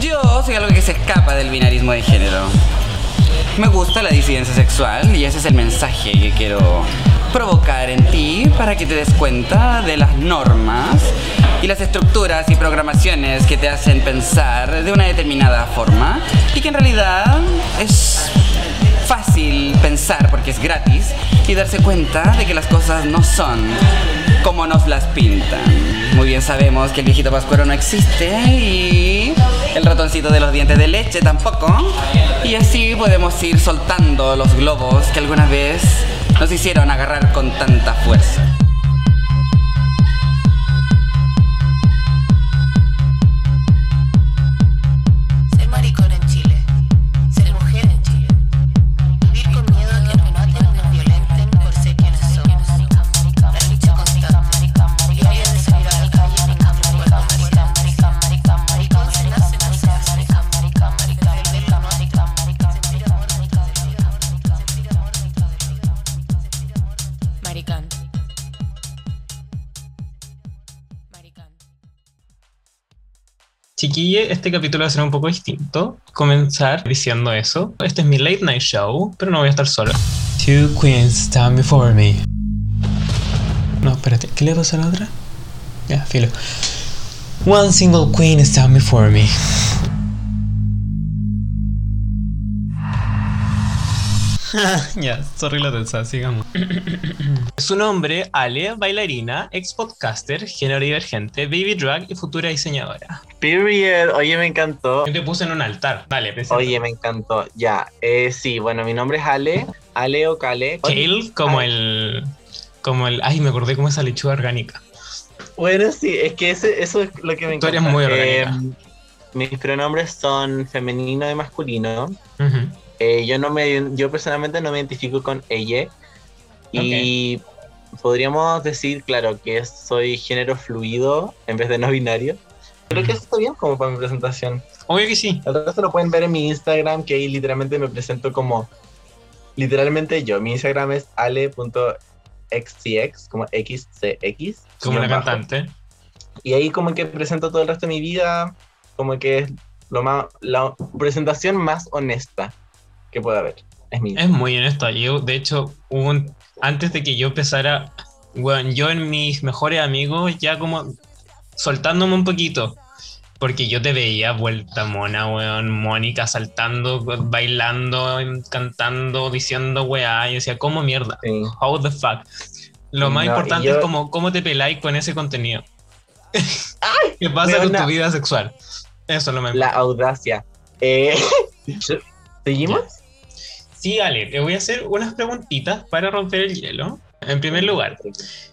Yo soy algo que se escapa del binarismo de género. Me gusta la disidencia sexual y ese es el mensaje que quiero provocar en ti para que te des cuenta de las normas y las estructuras y programaciones que te hacen pensar de una determinada forma y que en realidad es fácil pensar porque es gratis y darse cuenta de que las cosas no son como nos las pintan. Muy bien sabemos que el viejito pascuero no existe y el ratoncito de los dientes de leche tampoco. Y así podemos ir soltando los globos que alguna vez nos hicieron agarrar con tanta fuerza. Chiquille, este capítulo va a ser un poco distinto. Comenzar diciendo eso. Este es mi late night show, pero no voy a estar solo. Two queens stand before me. No, espérate, ¿qué le pasó a la otra? Ya, filo. One single queen stand before me. ya, sorry la tensa, sigamos. Su nombre, Ale, bailarina, ex podcaster, género divergente, baby drag y futura diseñadora. Period. Oye, me encantó. Yo te puse en un altar. Dale, presenta. Oye, me encantó. Ya, eh, sí, bueno, mi nombre es Ale, Ale o Kale. Kale, como el. Como el. Ay, me acordé como esa lechuga orgánica. Bueno, sí, es que ese, eso es lo que me Tú encanta. eres muy Eh, orgánica. mis pronombres son femenino y masculino. Eh, yo no me, yo personalmente no me identifico con ella. Y podríamos decir, claro, que soy género fluido en vez de no binario. Creo que eso está bien como para mi presentación. Obvio que sí. El resto lo pueden ver en mi Instagram, que ahí literalmente me presento como literalmente yo. Mi Instagram es ale.xcx, como xcx. Como la bajo. cantante. Y ahí como que presento todo el resto de mi vida, como que es lo más, la presentación más honesta que pueda haber. Es mi Es muy honesto. Yo, de hecho, un- antes de que yo empezara, bueno, yo en mis mejores amigos ya como soltándome un poquito. Porque yo te veía vuelta mona, weón, Mónica saltando, bailando, cantando, diciendo weá. Y decía, ¿cómo mierda? Sí. How the fuck. Lo más No, importante yo- es como, cómo te peláis con ese contenido. ¿Qué pasa con tu vida sexual? Eso es lo más La audacia. Eh, ¿Seguimos? Sí, Ale, te voy a hacer unas preguntitas para romper el hielo. En primer lugar,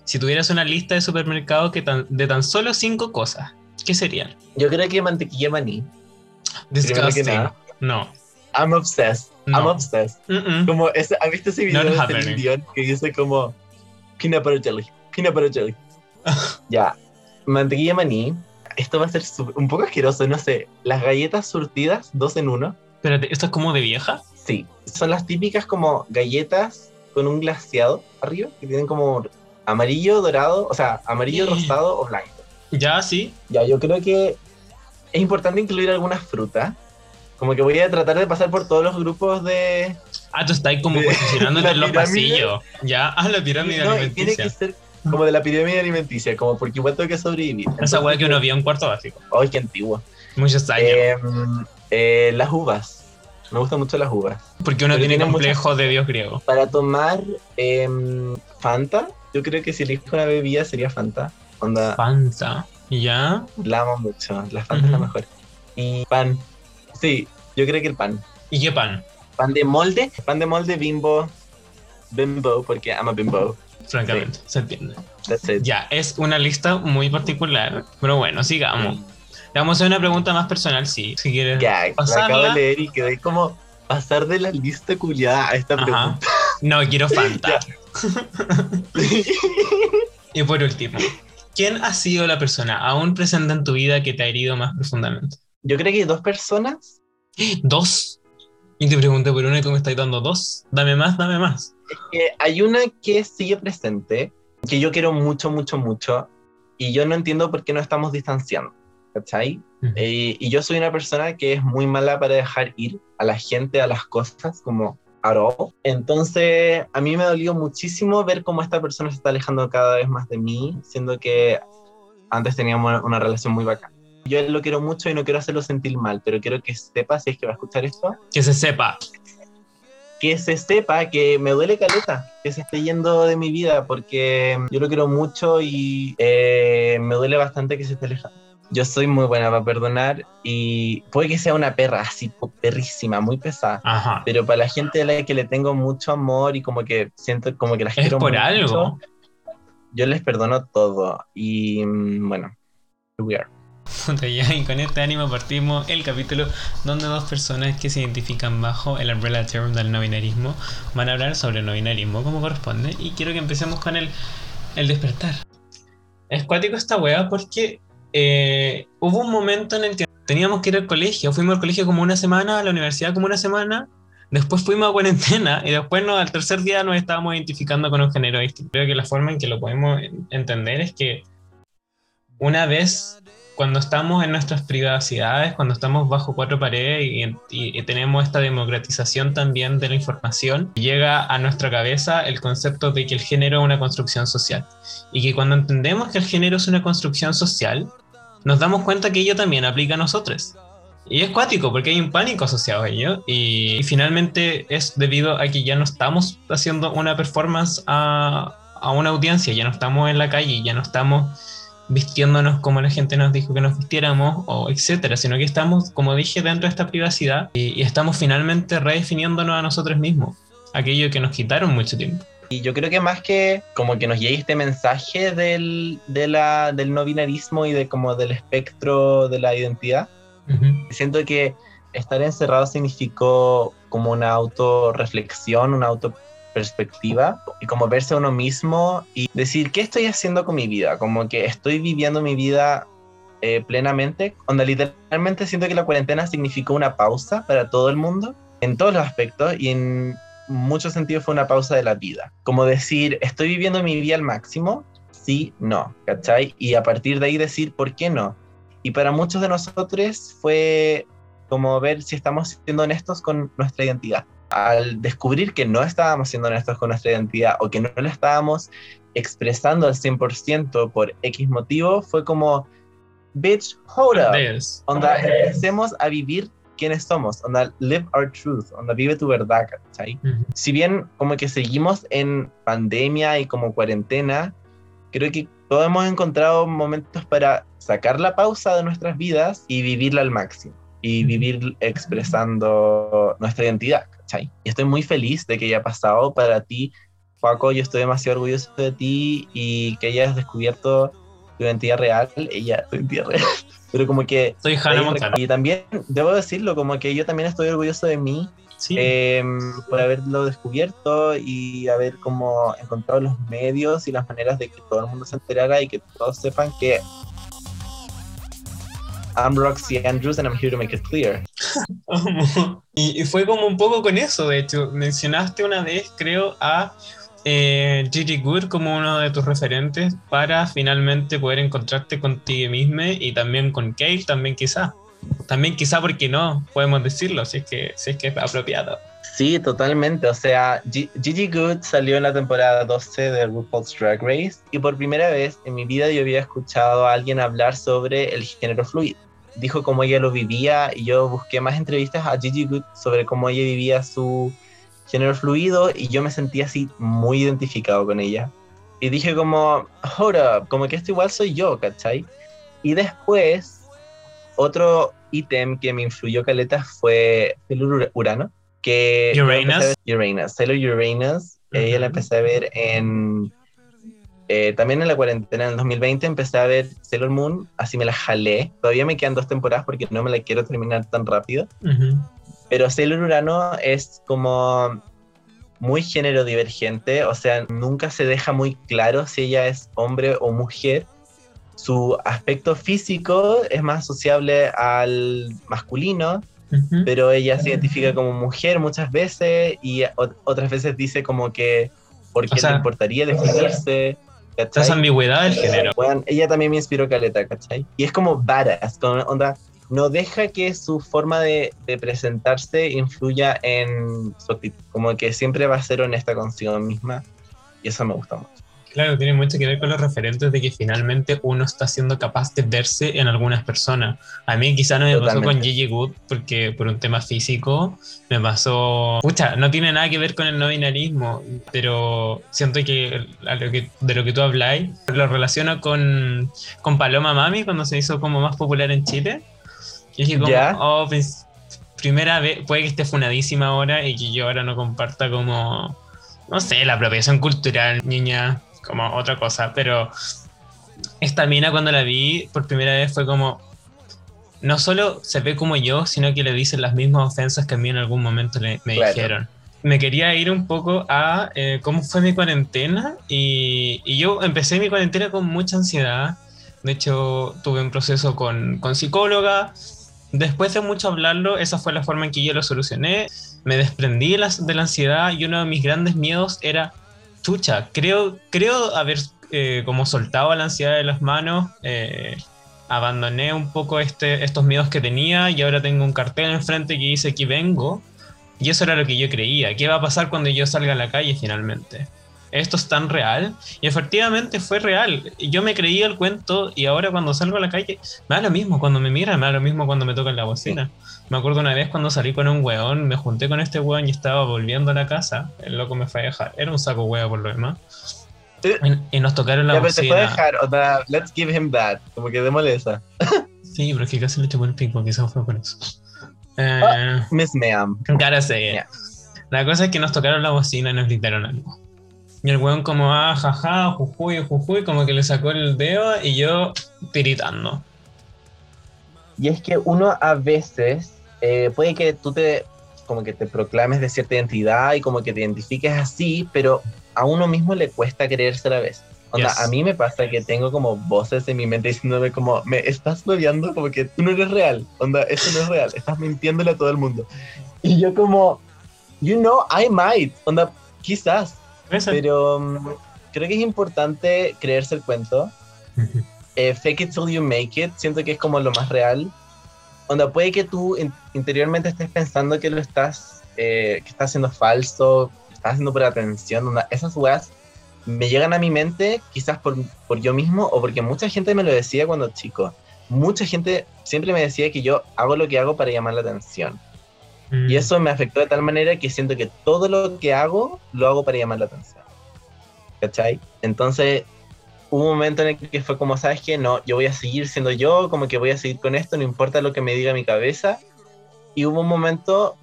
si tuvieras una lista de supermercados que tan- de tan solo cinco cosas, ¿qué serían? Yo creo que mantequilla maní. Disgusting. nada. No. I'm obsessed. No. I'm obsessed. Mm-mm. Como ese, ¿has visto ese video Not de. Celine Dion que dice como peanut butter jelly, peanut butter jelly? ya, mantequilla maní. Esto va a ser un poco asqueroso, no sé. Las galletas surtidas, dos en uno. Espérate, ¿esto es como de vieja? Sí, son las típicas como galletas con un glaseado arriba, que tienen como amarillo, dorado, o sea, amarillo, rosado o blanco. Ya, sí. Ya, yo creo que es importante incluir algunas frutas. Como que voy a tratar de pasar por todos los grupos de... Ah, tú estás ahí como posicionándote en los pasillos. Ya, ah, la pirámide No, y tiene alimenticia. que ser como de la pirámide alimenticia, como porque igual tengo que sobrevivir. Esa weá que uno vio en cuarto básico. Ay, qué antiguo. Muchos años. Em, eh, las uvas. Me gustan mucho las uvas. porque uno pero tiene complejo de dios griego. Para tomar em, Fanta, yo creo que si elijo una bebida sería Fanta. Onda, Fanta. ¿Ya? la amo mucho. La Fanta es la mejor. Y pan. Sí, yo creo que el pan. ¿Y qué pan? Pan de molde. Pan de molde bimbo. Bimbo, porque ama bimbo. Francamente, se entiende. Ya, es una lista muy particular, pero bueno, sigamos. Vamos a hacer una pregunta más personal, sí, si quieres. Ya, la acabo de leer y quedé como pasar de la lista culiada a esta Ajá. pregunta. No, quiero Fanta. y por último, ¿quién ha sido la persona aún presente en tu vida que te ha herido más profundamente? Yo creo que hay dos personas. ¿Dos? Y te pregunté por una y tú me estás dando dos. Dame más, dame más. que hay una que sigue presente, que yo quiero mucho, mucho, mucho, y yo no entiendo por qué no estamos distanciando. ¿Cachai? Eh, y yo soy una persona que es muy mala para dejar ir a la gente, a las cosas, como. Entonces, a mí me dolió muchísimo ver cómo esta persona se está alejando cada vez más de mí, siendo que antes teníamos una relación muy bacana. Yo lo quiero mucho y no quiero hacerlo sentir mal, pero quiero que sepa, si es que va a escuchar esto, Que se sepa. que se sepa que me duele caleta, que se esté yendo de mi vida, porque yo lo quiero mucho y eh, me duele bastante que se esté alejando. Yo soy muy buena para perdonar y puede que sea una perra así, perrísima, muy pesada. Ajá. Pero para la gente a la que le tengo mucho amor y como que siento como que las Es quiero por mucho, algo. yo les perdono todo. Y mm, bueno, here we are. Puta, ya, y con este ánimo partimos el capítulo donde dos personas que se identifican bajo el umbrella term del no binarismo van a hablar sobre el no binarismo como corresponde y quiero que empecemos con el, el despertar. Es cuático esta weá porque eh, hubo un momento en el que teníamos que ir al colegio. Fuimos al colegio como una semana, a la universidad como una semana. Después fuimos a cuarentena y después no, al tercer día nos estábamos identificando con un género distinto. Creo que la forma en que lo podemos en- entender es que una vez cuando estamos en nuestras privacidades, cuando estamos bajo cuatro paredes y, y- y tenemos esta democratización también de la información, llega a nuestra cabeza el concepto de que el género es una construcción social y que cuando entendemos que el género es una construcción social, nos damos cuenta que ello también aplica a nosotros. Y es cuático porque hay un pánico asociado a ello y, y finalmente es debido a que ya no estamos haciendo una performance a, a una audiencia, ya no estamos en la calle, ya no estamos vistiéndonos como la gente nos dijo que nos vistiéramos o etcétera, sino que estamos, como dije, dentro de esta privacidad y, y estamos finalmente redefiniéndonos a nosotros mismos, aquello que nos quitaron mucho tiempo. Y yo creo que más que como que nos llegue este mensaje del, de la, del no binarismo y de como del espectro de la identidad, siento que estar encerrado significó como una autorreflexión, una autoperspectiva y como verse a uno mismo y decir, ¿qué estoy haciendo con mi vida? Como que estoy viviendo mi vida eh, plenamente. Onda, literalmente siento que la cuarentena significó una pausa para todo el mundo en todos los aspectos y en muchos sentidos fue una pausa de la vida. Como decir, ¿estoy viviendo mi vida al máximo? Sí, no, ¿cachai? Y a partir de ahí decir, ¿por qué no? Y para muchos de nosotros fue como ver si estamos siendo honestos con nuestra identidad. Al descubrir que no estábamos siendo honestos con nuestra identidad o que no la estábamos expresando al 100% por X motivo, fue como, bitch, hold up. Onda, empecemos a vivir quiénes somos. Onda, live our truth. Onda, vive tu verdad, ¿cachai? Ujú. si bien como que seguimos en pandemia y como cuarentena, creo que todos hemos encontrado momentos para sacar la pausa de nuestras vidas y vivirla al máximo. Y vivir expresando nuestra identidad, ¿cachai? Y estoy muy feliz de que haya pasado para ti, Paco. Yo estoy demasiado orgulloso de ti y que hayas descubierto tu identidad real. Ella, tu identidad real. Pero como que... Soy Hannah Montana. Y también, debo decirlo, como que yo también estoy orgulloso de mí Sí. eh, por haberlo descubierto y haber como encontrado los medios y las maneras de que todo el mundo se enterara y que todos sepan que I'm Roxy Andrews and I'm here to make it clear. y, y fue como un poco con eso, de hecho. Mencionaste una vez, creo, a eh, Gigi Good como uno de tus referentes para finalmente poder encontrarte contigo mismo y también con Kale, también quizá. También quizá porque no, podemos decirlo, si es que, si es, que es apropiado. Sí, totalmente. O sea, Gigi Good salió en la temporada 12 de RuPaul's Drag Race y por primera vez en mi vida yo había escuchado a alguien hablar sobre el género fluido. Dijo cómo ella lo vivía y yo busqué más entrevistas a Gigi Good sobre cómo ella vivía su género fluido y yo me sentí así muy identificado con ella. Y dije como, hold up, como que esto igual soy yo, ¿cachai? Y después, otro ítem que me influyó caleta fue Sailor Urano, que... Uranus. Uranus, Sailor Uranus, ella la empecé a ver en... eh, también en la cuarentena, en el 2020, empecé a ver Sailor Moon, así me la jalé. Todavía me quedan dos temporadas porque no me la quiero terminar tan rápido. Ujú. Pero Sailor Urano es como muy género divergente, o sea, nunca se deja muy claro si ella es hombre o mujer. Su aspecto físico es más asociable al masculino, Ujú. pero ella se identifica como mujer muchas veces y otras veces dice como que por O sea- le importaría definirse. Esa ambigüedad del género. Bueno, ella también me inspiró caleta, ¿cachai? Y es como varas, con onda, no deja que su forma de, de presentarse influya en su actitud, como que siempre va a ser honesta consigo misma, y eso me gusta mucho. Claro, tiene mucho que ver con los referentes de que finalmente uno está siendo capaz de verse en algunas personas. A mí quizá no me pasó con Totalmente. Gigi Good porque por un tema físico me pasó... Pucha, no tiene nada que ver con el no binarismo, pero siento que, a lo que de lo que tú habláis lo relaciono con, con Paloma Mami cuando se hizo como más popular en Chile. Y dije como, Ya. oh, pues, primera vez, puede que esté funadísima ahora y que yo ahora no comparta como, no sé, la apropiación cultural, niña, como otra cosa, pero esta mina cuando la vi por primera vez fue como, no solo se ve como yo, sino que le dicen las mismas ofensas que a mí en algún momento le- me Claro. dijeron. Me quería ir un poco a eh, cómo fue mi cuarentena y, y yo empecé mi cuarentena con mucha ansiedad. De hecho, tuve un proceso con, con psicóloga. Después de mucho hablarlo, esa fue la forma en que yo lo solucioné. Me desprendí de la, ansiedad y uno de mis grandes miedos era, chucha, creo, creo haber eh, como soltado la ansiedad de las manos. eh, abandoné un poco este, estos miedos que tenía y ahora tengo un cartel enfrente que dice aquí vengo. Y eso era lo que yo creía. ¿Qué va a pasar cuando yo salga a la calle finalmente? ¿Esto es tan real? Y efectivamente fue real. Yo me creía el cuento y ahora cuando salgo a la calle me da lo mismo cuando me miran, me da lo mismo cuando me tocan la bocina. Me acuerdo una vez cuando salí con un weón, me junté con este weón y estaba volviendo a la casa. El loco me fue a dejar. Era un saco hueá por lo demás. Y, nos tocaron la Ya, pero te puede bocina. dejar, onda, let's give him that, como que démosle esa. Sí, pero es que casi le chupó el pico, quizás fue por eso. Eh, Ah. Miss Ma'am. Cara sé. Ya. La cosa es que nos tocaron la bocina y nos gritaron algo. Y el weón como, ah, jaja, jujuy, jujuy, como que le sacó el dedo y yo tiritando. Y es que uno a veces eh, puede que tú te como que te proclames de cierta identidad y como que te identifiques así, pero a uno mismo le cuesta creerse a la vez. Onda, Yes. a mí me pasa que tengo como voces en mi mente diciéndome como, me estás noviando como que tú no eres real. Onda, eso no es real, estás mintiéndole a todo el mundo. Y yo como, you know, I might. Onda, quizás, pero mm, creo que es importante creerse el cuento eh, fake it till you make it, siento que es como lo más real. Onda, puede que tú in- interiormente estés pensando que lo estás, eh, que estás haciendo falso, que estás haciendo por atención, onda, esas weas me llegan a mi mente quizás por, por yo mismo o porque mucha gente me lo decía cuando chico. Mucha gente siempre me decía que yo hago lo que hago para llamar la atención. Mm. Y eso me afectó de tal manera que siento que todo lo que hago lo hago para llamar la atención. ¿Cachai? Entonces hubo un momento en el que fue como, ¿sabes qué? No, yo voy a seguir siendo yo, como que voy a seguir con esto, no importa lo que me diga mi cabeza. Y hubo un momento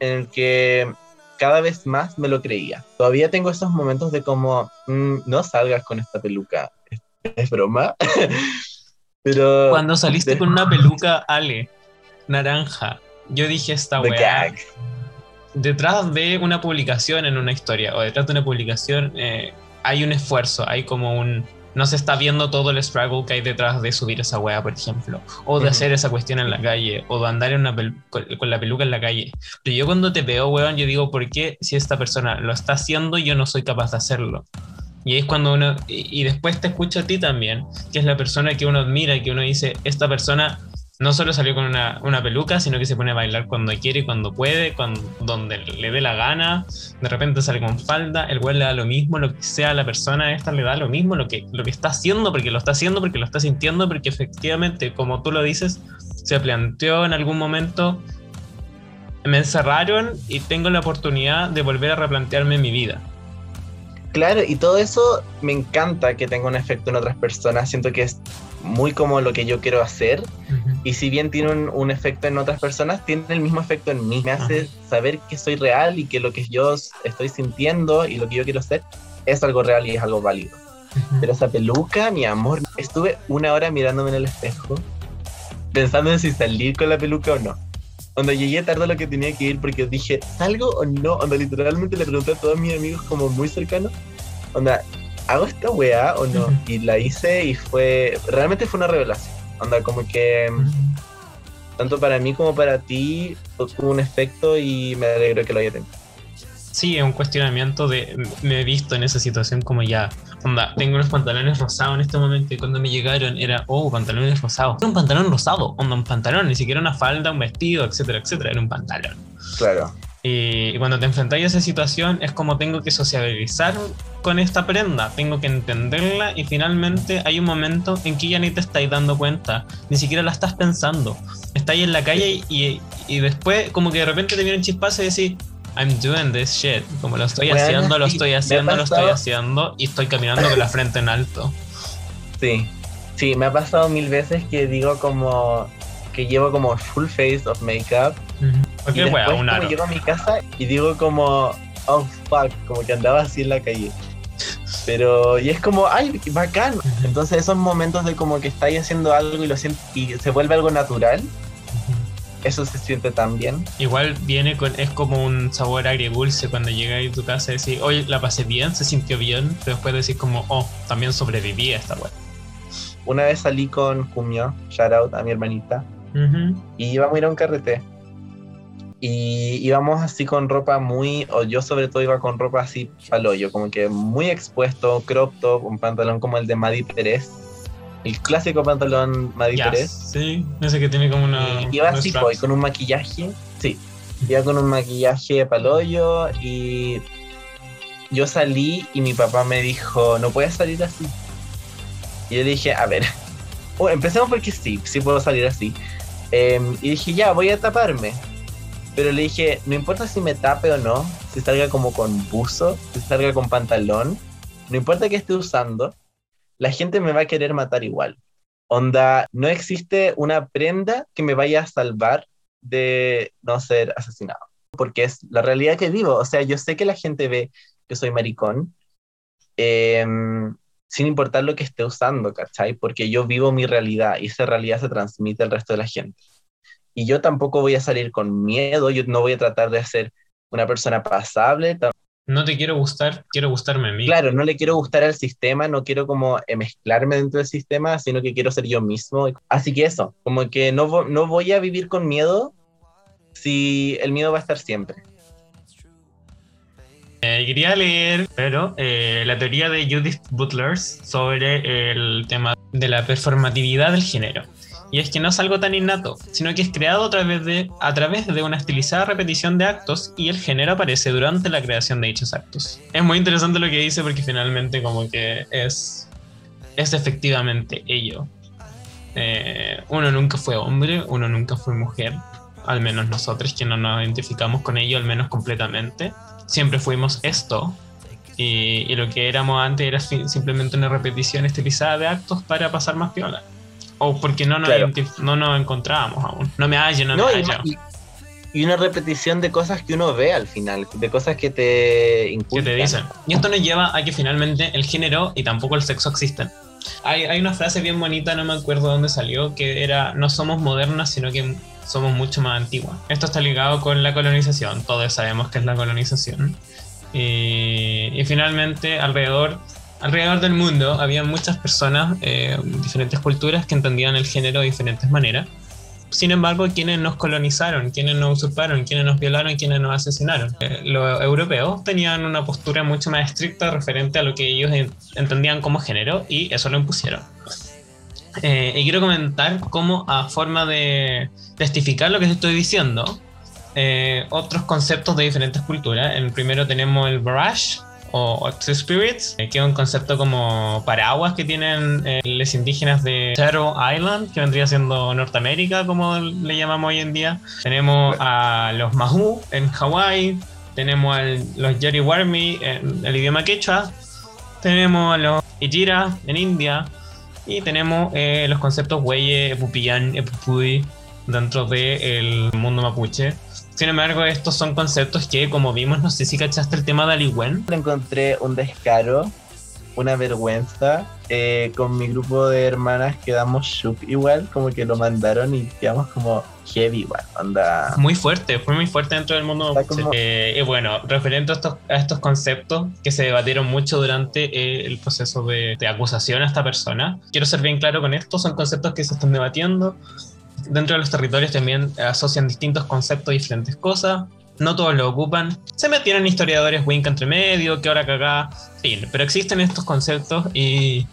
en el que cada vez más me lo creía. Todavía tengo esos momentos de como, "Mm, no salgas con esta peluca. ¿Es, es broma? Pero... Cuando saliste de- con una peluca Ale, naranja, yo dije esta weá. Detrás de una publicación en una historia o detrás de una publicación eh, hay un esfuerzo, hay como un. No se está viendo todo el struggle que hay detrás de subir esa weá, por ejemplo, o de hacer esa cuestión en la calle, o de andar en una con, con la peluca en la calle. Pero yo cuando te veo, weón, yo digo, ¿por qué si esta persona lo está haciendo, yo no soy capaz de hacerlo? Y ahí es cuando uno, y, y después te escucho a ti también, que es la persona que uno admira, que uno dice, esta persona no solo salió con una, una peluca, sino que se pone a bailar cuando quiere cuando puede, cuando, donde le dé la gana, de repente sale con falda, el güey le da lo mismo, lo que sea la persona esta le da lo mismo, lo que, lo que está haciendo, porque lo está haciendo, porque lo está sintiendo, porque efectivamente, como tú lo dices, se planteó en algún momento, me encerraron y tengo la oportunidad de volver a replantearme mi vida. Claro, y todo eso me encanta que tenga un efecto en otras personas. Siento que es muy como lo que yo quiero hacer. Y si bien tiene un, un efecto en otras personas, tiene el mismo efecto en mí. Me hace saber que soy real y que lo que yo estoy sintiendo y lo que yo quiero hacer es algo real y es algo válido. Pero esa peluca, mi amor, estuve una hora mirándome en el espejo, pensando en si salir con la peluca o no. Cuando llegué tarde a lo que tenía que ir porque dije, ¿salgo o no? Onda, literalmente le pregunté a todos mis amigos como muy cercanos, onda, ¿hago esta weá o no? Y la hice y fue, realmente fue una revelación. Onda, como que tanto para mí como para ti tuvo un efecto y me alegro que lo haya tenido. Sí, es un cuestionamiento de me he visto en esa situación como ya, onda, tengo unos pantalones rosados en este momento y cuando me llegaron era, oh, pantalones rosados. Era un pantalón rosado, onda, un pantalón, ni siquiera una falda, un vestido, etcétera, etcétera, era un pantalón. Claro. Y cuando te enfrentas a esa situación es como tengo que sociabilizar con esta prenda, tengo que entenderla y finalmente hay un momento en que ya ni te estáis dando cuenta, ni siquiera la estás pensando. Estáis en la calle y, y después como que de repente te viene un chispazo y decís, I'm doing this shit, como lo estoy Bueno, haciendo, lo estoy haciendo, lo estoy haciendo y estoy caminando con la frente en alto. Sí. Sí, me ha pasado mil veces que digo como que llevo como full face of makeup Ujú. y Cualquier después wea, como llego a mi casa y digo como oh fuck, como que andaba así en la calle. Pero y es como ay, bacán. Entonces esos momentos de como que estáis haciendo algo y lo siento y se vuelve algo natural, eso se siente tan bien. Igual viene con, es como un sabor agridulce cuando llegas a tu casa y decís, oye, la pasé bien, se sintió bien, pero después decís como, oh, también sobreviví a esta wea. Una vez salí con Kumio, shout out a mi hermanita, Ujú. y íbamos a ir a un carrete. Y íbamos así con ropa muy, o yo sobre todo iba con ropa así paloyo, como que muy expuesto, crop top, un pantalón como el de Maddy Pérez, el clásico pantalón Pérez. sí, ese que tiene como una. Y iba unos así, straps. pues, con un maquillaje, sí, iba con un maquillaje paloyo y yo salí y mi papá me dijo, no puedes salir así. Y yo dije, a ver, oh, empecemos porque sí, sí puedo salir así. Em, y dije, ya, voy a taparme. Pero le dije, no importa si me tape o no, si salga como con buzo, si salga con pantalón, no importa que esté usando, la gente me va a querer matar igual. Onda, no existe una prenda que me vaya a salvar de no ser asesinado. Porque es la realidad que vivo. O sea, yo sé que la gente ve que soy maricón, em, sin importar lo que esté usando, ¿cachai? Porque yo vivo mi realidad y esa realidad se transmite al resto de la gente. Y yo tampoco voy a salir con miedo, yo no voy a tratar de ser una persona pasable, No te quiero gustar, quiero gustarme a mí. Claro, no le quiero gustar al sistema, no quiero como eh, mezclarme dentro del sistema, sino que quiero ser yo mismo. Así que eso, como que no, no voy a vivir con miedo si el miedo va a estar siempre. Eh, quería leer, pero eh, la teoría de Judith Butler sobre el tema de la performatividad del género. Y es que no es algo tan innato, sino que es creado a través, de, una estilizada repetición de actos y el género aparece durante la creación de dichos actos. Es muy interesante lo que dice porque finalmente como que es, es efectivamente ello. Eh, uno nunca fue hombre, uno nunca fue mujer, al menos nosotros que no nos identificamos con ello, al menos completamente siempre fuimos esto. Y, y lo que éramos antes era simplemente una repetición estilizada de actos para pasar más piola. O porque no nos, Claro. no nos encontrábamos aún. No me hallo, no, No, me hallo. y- y una repetición de cosas que uno ve al final, de cosas que te ¿Qué inculcan. te dicen? Y esto nos lleva a que finalmente el género y tampoco el sexo existen. Hay, hay una frase bien bonita, no me acuerdo dónde salió, que era no somos modernas, sino que somos mucho más antiguas. Esto está ligado con la colonización, todos sabemos que es la colonización. Y, y finalmente alrededor, alrededor del mundo había muchas personas, eh, diferentes culturas que entendían el género de diferentes maneras. Sin embargo, quienes nos colonizaron, quienes nos usurparon, quienes nos violaron, quienes nos asesinaron. Eh, los europeos tenían una postura mucho más estricta referente a lo que ellos en- entendían como género y eso lo impusieron. Eh, y quiero comentar cómo a forma de testificar lo que estoy diciendo, eh, otros conceptos de diferentes culturas. El primero tenemos el barrage o Two Spirits, eh, que es un concepto como paraguas que tienen eh, los indígenas de Turtle Island, que vendría siendo Norteamérica, como le llamamos hoy en día. Tenemos a los Mahu en Hawái, tenemos a los Yariwarmi en el idioma quechua, tenemos a los Ijira en India y tenemos eh, los conceptos Weye, Epupiyan, Epupuy dentro del mundo mapuche. Sin embargo, estos son conceptos que, como vimos, no sé si cachaste el tema de Aliwen. Encontré un descaro, una vergüenza. eh, con mi grupo de hermanas quedamos shook igual, como que lo mandaron y quedamos como heavy igual. Onda. Muy fuerte, fue muy fuerte dentro del mundo como- Eh, y bueno, referente a estos, a estos conceptos que se debatieron mucho durante eh, el proceso de, de acusación a esta persona, quiero ser bien claro con esto, son conceptos que se están debatiendo. Dentro de los territorios también asocian distintos conceptos a diferentes cosas. no todos lo ocupan. Se metieron historiadores wink entre medio, que ahora cagá, fin. Pero existen estos conceptos y,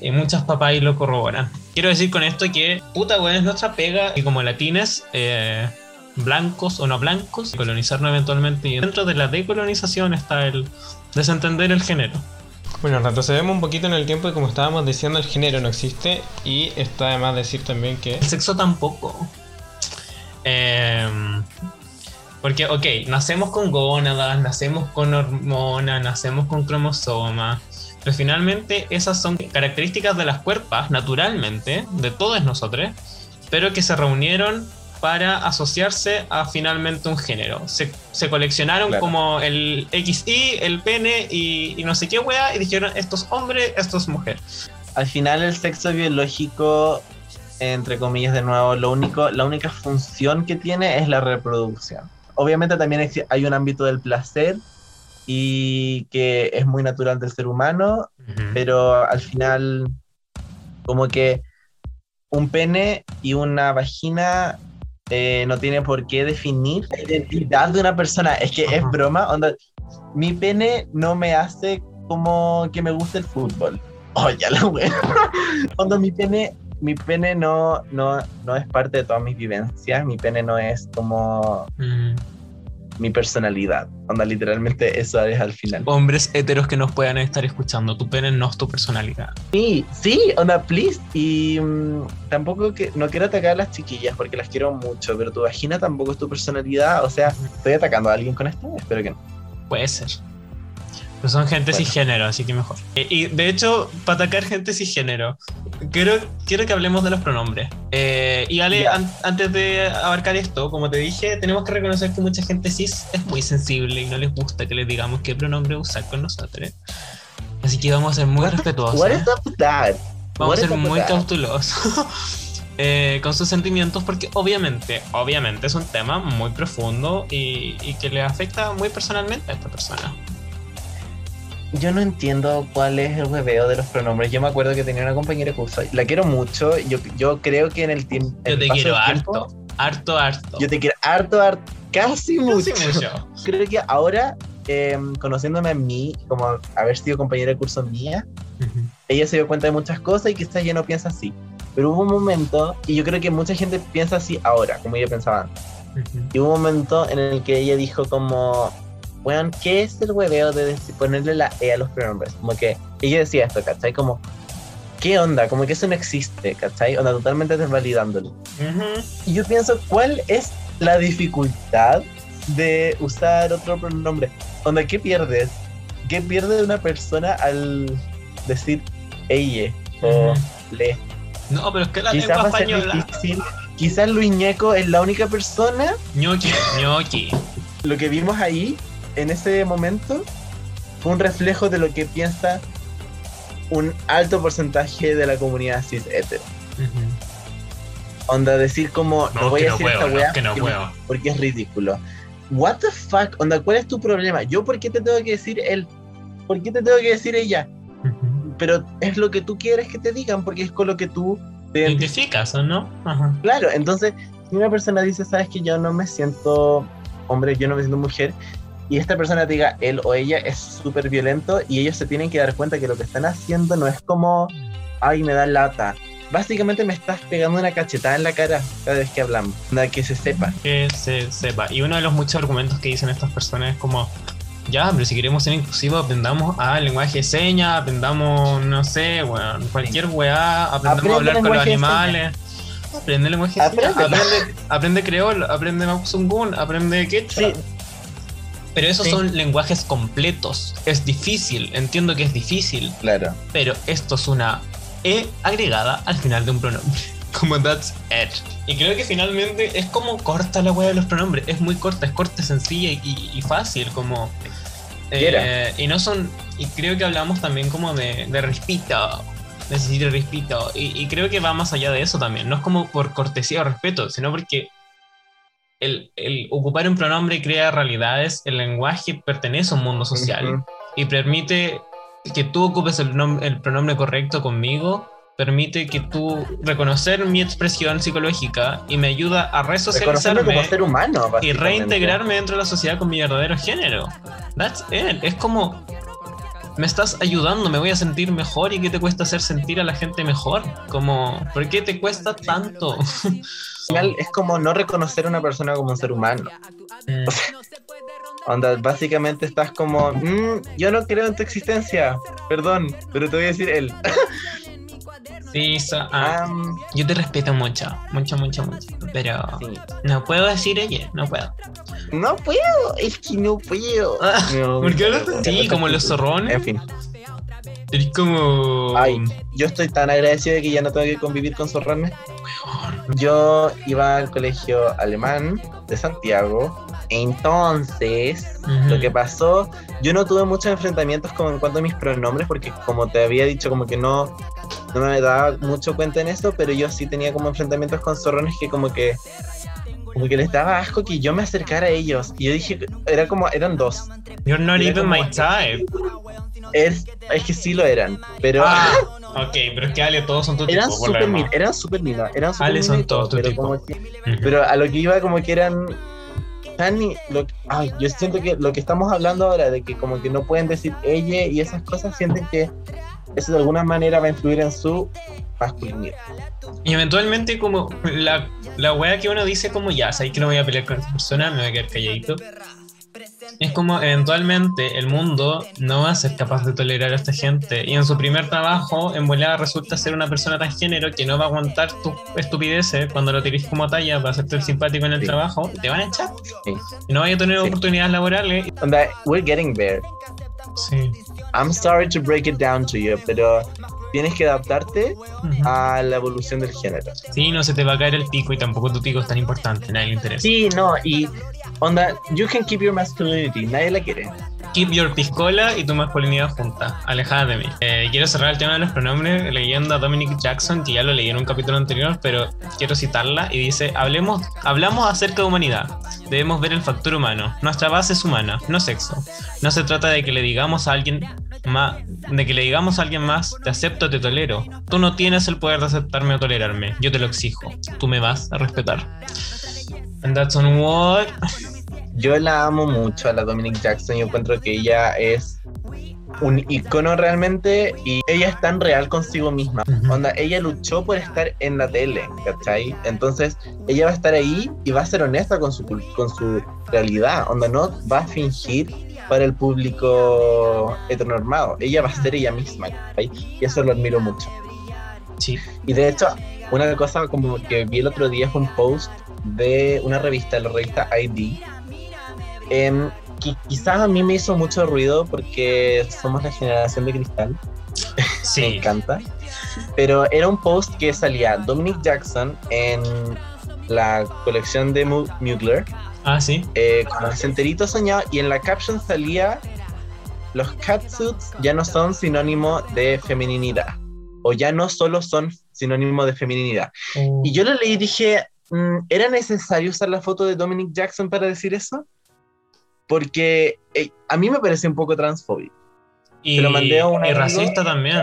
y muchas papás lo corroboran. Quiero decir con esto que, puta, weón, es nuestra pega y como latines, eh, blancos o no blancos, colonizarnos eventualmente. Y dentro de la decolonización está el desentender el género. Bueno, retrocedemos un poquito en el tiempo y como estábamos diciendo, el género no existe y está además decir también que... El sexo tampoco. Em, porque, ok, nacemos con gónadas, nacemos con hormonas, nacemos con cromosomas, pero finalmente esas son características de las cuerpas, naturalmente, de todos nosotros, pero que se reunieron para asociarse a finalmente un género. Se, se coleccionaron Claro. como el XY, el pene y, y no sé qué wea, y dijeron, esto es hombre, esto es mujer. Al final el sexo biológico, entre comillas de nuevo, lo único, la única función que tiene es la reproducción. Obviamente también hay un ámbito del placer y que es muy natural del ser humano, pero al final como que un pene y una vagina eh, no tiene por qué definir la identidad de una persona. Es que es broma, onda, mi pene no me hace como que me guste el fútbol. Oh, ya la wea. Onda, mi pene, mi pene no, no, no es parte de todas mis vivencias, mi pene no es como Mm. Mi personalidad. Onda, literalmente eso es al final. Hombres heteros que nos puedan estar escuchando, tu pene no es tu personalidad. Sí, sí, onda, please. Y mm, tampoco que no quiero atacar a las chiquillas porque las quiero mucho, pero tu vagina tampoco es tu personalidad. O sea, ¿estoy atacando a alguien con esto? Espero que no. Puede ser. Pero son gente Bueno. cisgénero, así que mejor. Eh, Y de hecho, para atacar gente cisgénero, quiero, quiero que hablemos de los pronombres. Eh, y Ale, an- antes de abarcar esto, como te dije, tenemos que reconocer que mucha gente cis es muy sensible y no les gusta que les digamos qué pronombre usar con nosotros. Así que vamos a ser muy respetuosos. What is up with that? Vamos a ser muy cautelosos eh, con sus sentimientos porque obviamente, obviamente es un tema muy profundo y, y que le afecta muy personalmente a esta persona. Yo no entiendo cuál es el hueveo de los pronombres. Yo me acuerdo que tenía una compañera de curso. La quiero mucho. Yo, yo creo que en el tiempo. Yo te quiero harto, harto, harto. Yo te quiero harto, harto. Casi mucho. Casi mucho. Creo que ahora, eh, conociéndome a mí, como haber sido compañera de curso mía, ella se dio cuenta de muchas cosas y quizás ya no piensa así. Pero hubo un momento, y yo creo que mucha gente piensa así ahora, como ella pensaba antes. Y hubo un momento en el que ella dijo como, bueno, ¿qué es el hueveo de decir- ponerle la E a los pronombres? Como que ella decía esto, ¿cachai? Como, ¿qué onda? Como que eso no existe, ¿cachai? Onda totalmente desvalidándolo. Ujú. Y yo pienso, ¿cuál es la dificultad de usar otro pronombre? Onda, ¿qué pierdes? ¿Qué pierde una persona al decir ella o Ujú. le? No, pero es que la Quizás lengua española. Quizás Luis Ñeco es la única persona ñoqui, ñoqui. lo que vimos ahí, en ese momento, fue un reflejo de lo que piensa un alto porcentaje de la comunidad cis hetero. Onda, decir como, no, No, voy a no decir puedo, esta no, weá que no porque, es ridículo. What the fuck? Onda, ¿cuál es tu problema? ¿Yo por qué te tengo que decir él? ¿Por qué te tengo que decir ella? Pero es lo que tú quieres que te digan porque es con lo que tú te identificas. ¿Identificas o no? Ajá. Claro, entonces, si una persona dice, sabes que yo no me siento hombre, yo no me siento mujer, y esta persona te diga él o ella, es súper violento y ellos se tienen que dar cuenta que lo que están haciendo no es como, ay, me da lata. Básicamente me estás pegando una cachetada en la cara cada vez que hablamos, nada que se sepa. que se sepa. Y uno de los muchos argumentos que dicen estas personas es como, ya, pero si queremos ser inclusivos, aprendamos a lenguaje de señas, aprendamos, no sé, weón, cualquier weá, aprendamos Aprende a hablar con los animales. Aprende lenguaje de señas, Aprende. aprende, aprende creol, aprende mapuzungún, aprende quechua. Sí. Pero esos Sí. son lenguajes completos. Es difícil, entiendo que es difícil, Claro. pero esto es una E agregada al final de un pronombre. Como that's it. Y creo que finalmente es como corta la wea de los pronombres. Es muy corta, es corta, sencilla y, y fácil. Como. Eh, y no son. Y creo que hablamos también como de, de respeto. Necesito respeto. Y, y creo que va más allá de eso también. No es como por cortesía o respeto, sino porque el, el ocupar un pronombre crea realidades. El lenguaje pertenece a un mundo social y permite que tú ocupes el, el pronombre correcto conmigo permite que tú reconocer mi expresión psicológica y me ayuda a resocializarme como ser humano, y reintegrarme dentro de la sociedad con mi verdadero género. That's it. Es como me estás ayudando, me voy a sentir mejor y qué te cuesta hacer sentir a la gente mejor. Como, ¿por qué te cuesta tanto? Al final es como no reconocer a una persona como un ser humano. Mm, Onda, básicamente estás como, "Mm, yo no creo en tu existencia, perdón, pero te voy a decir él. sí, so- ah, yo te respeto mucho, mucho, mucho, mucho. Pero sí. no puedo decir ella, no puedo. No puedo, es que no puedo. No, ¿Por qué hablas no, así? no, Como los zorrones. En fin, Eres como. ay, yo estoy tan agradecido de que ya no tengo que convivir con zorrones. Yo iba al colegio alemán de Santiago. Entonces, lo que pasó, yo no tuve muchos enfrentamientos como en cuanto a mis pronombres, porque como te había dicho, como que no, no me daba mucho cuenta en eso, pero yo sí tenía como enfrentamientos con zorrones que como que como que les daba asco que yo me acercara a ellos. Y yo dije, era como, eran dos. You're not Era even my type. Es, es que sí lo eran, pero Ah, ok, pero es que Ale, todos son tu tipo. eran súper demás. min- eran súper lindas, eran súper Ale son todos tu pero tipo. como que. Pero a lo que iba como que eran y- lo, ay, yo siento que lo que estamos hablando ahora de que como que no pueden decir ella y esas cosas sienten que eso de alguna manera va a influir en su masculinidad. Y eventualmente como la, la wea que uno dice como ya, sabes que no voy a pelear con esta persona, me voy a quedar calladito. Es como eventualmente el mundo no va a ser capaz de tolerar a esta gente. Y en su primer trabajo, en volada resulta ser una persona transgénero que no va a aguantar tus estupideces cuando lo utilices como talla para hacerte el simpático en el Sí. trabajo. Te van a echar. Sí. Y no vaya a tener Sí. oportunidades laborales. We're getting there. Sí. I'm sorry to break it down to you, pero tienes que adaptarte Ujú. a la evolución del género. Sí, no se te va a caer el pico y tampoco tu pico es tan importante, nadie le interesa. Sí, no, y onda, you can keep your masculinity, nadie la quiere. Keep your piscola y tu masculinidad junta, alejada de mí. Eh, quiero cerrar el tema de los pronombres leyendo a Dominic Jackson, que ya lo leí en un capítulo anterior, pero quiero citarla y dice, Hablemos, hablamos acerca de humanidad. Debemos ver el factor humano. Nuestra base es humana, no sexo. No se trata de que le digamos a alguien más, de que le digamos a alguien más, te acepto, te tolero. Tú no tienes el poder de aceptarme o tolerarme. Yo te lo exijo. Tú me vas a respetar. And that's on what? Yo la amo mucho a la Dominic Jackson. Yo encuentro que ella es un icono realmente y ella es tan real consigo misma. Ujú. Onda, ella luchó por estar en la tele, ¿cachai? Entonces, ella va a estar ahí y va a ser honesta con su, con su realidad. Onda, no va a fingir para el público heteronormado. Ella va a ser ella misma, ¿cachai? Y eso lo admiro mucho. Sí. Y de hecho, una cosa como que vi el otro día fue un post de una revista, la revista ID, que quizás a mí me hizo mucho ruido porque somos la generación de cristal, me Sí. encanta. Pero era un post que salía Dominic Jackson en la colección de Mu- Mugler, Ah, sí. eh, con el centerito soñado, y en la caption salía: Los catsuits ya no son sinónimo de feminidad, o ya no solo son sinónimo de feminidad. Y yo lo leí y dije, mm, ¿era necesario usar la foto de Dominic Jackson para decir eso? Porque eh, a mí me parece un poco transfóbico. y, se lo mandé a un y amigo. racista también.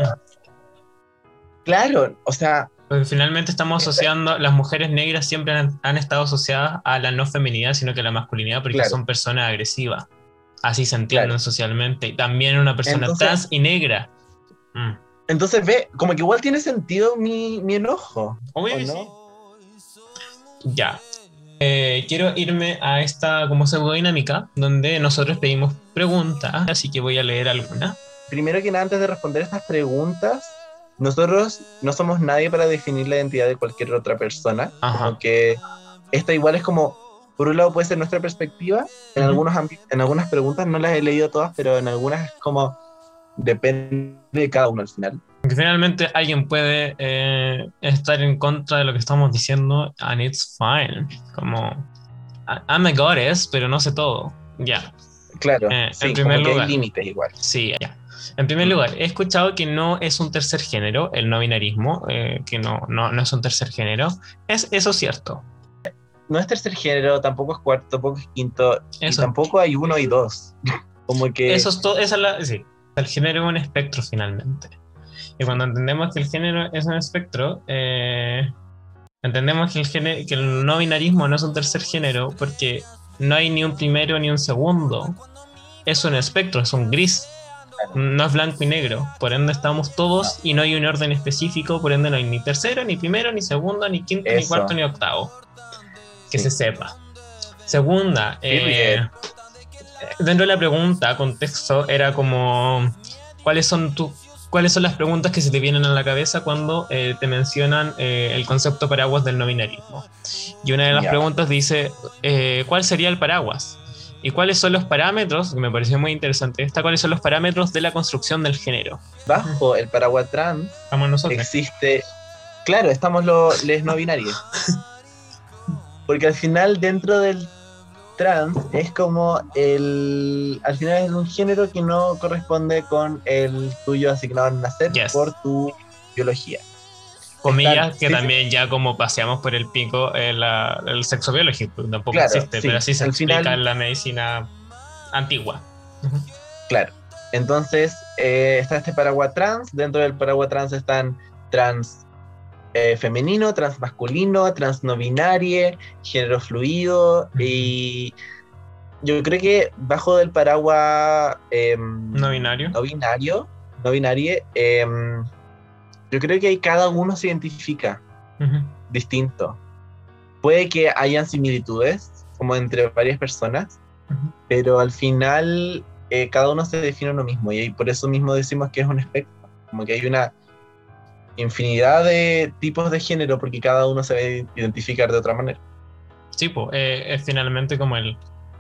Claro, o sea, Porque finalmente estamos asociando, las mujeres negras siempre han, han estado asociadas a la no feminidad, sino que a la masculinidad, porque Claro. son personas agresivas. Así se entienden Claro. socialmente. Y también una persona Entonces- trans y negra. Mm. entonces ve, como que igual tiene sentido mi, mi enojo. Obvio ¿o que no? sí. Ya. Eh, quiero irme a esta como pseudodinámica donde nosotros pedimos preguntas, así que voy a leer algunas. Primero que nada, antes de responder estas preguntas, nosotros no somos nadie para definir la identidad de cualquier otra persona. Ajá. Como que esta igual es como, por un lado puede ser nuestra perspectiva, en, Ujú. algunos ámbi- en algunas preguntas no las he leído todas, pero en algunas es como, depende de cada uno al final. Porque finalmente alguien puede eh, estar en contra de lo que estamos diciendo, and it's fine. Como, I'm a goddess, pero no sé todo. Ya, Claro, Eh, sí, en primer lugar. hay límites igual. sí, ya. En primer lugar, he escuchado que no es un tercer género, el no binarismo, eh, que no, no, no es un tercer género. ¿Es eso cierto? No es tercer género, tampoco es cuarto, tampoco es quinto, y tampoco hay uno y dos. Como que... eso es todo, esa es la, sí, el género es un espectro finalmente. Y cuando entendemos que el género es un espectro, eh, entendemos que el, género, que el no binarismo no es un tercer género porque no hay ni un primero ni un segundo. Es un espectro, es un gris. No es blanco y negro. Por ende estamos todos y no hay un orden específico. Por ende no hay ni tercero, ni primero, ni segundo, ni quinto, ni cuarto, ni octavo. Que Sí. se sepa. Segunda, eh. Dentro de la pregunta, contexto, era como cuáles son cuáles son las preguntas que se te vienen a la cabeza cuando eh, te mencionan eh, el concepto paraguas del no binarismo. Y una de las preguntas dice, eh, ¿cuál sería el paraguas? ¿Y cuáles son los parámetros? Que me pareció muy interesante esta, ¿cuáles son los parámetros de la construcción del género? Bajo el paraguas trans existe. Claro, estamos los les no binarios. Porque al final, dentro del trans, es como el. Al final es un género que no corresponde con el tuyo asignado al nacer Yes. por tu biología. Comillas Están- que sí, sí. también ya como paseamos por el pico eh, la- el sexo biológico, tampoco Claro, existe, sí. pero así se Al explica final- en la medicina antigua. Claro. Entonces, eh, está este paraguas trans. Dentro del paraguas trans están trans eh, femenino, trans masculino, trans no binario, género fluido. Y yo creo que bajo del paraguas em, No binario. no binario, no binario, em, yo creo que ahí cada uno se identifica distinto. Puede que hayan similitudes, como entre varias personas, pero al final eh, cada uno se define uno mismo y por eso mismo decimos que es un espectro, como que hay una infinidad de tipos de género porque cada uno se va a identificar de otra manera. Sí, pues, eh, es finalmente como el.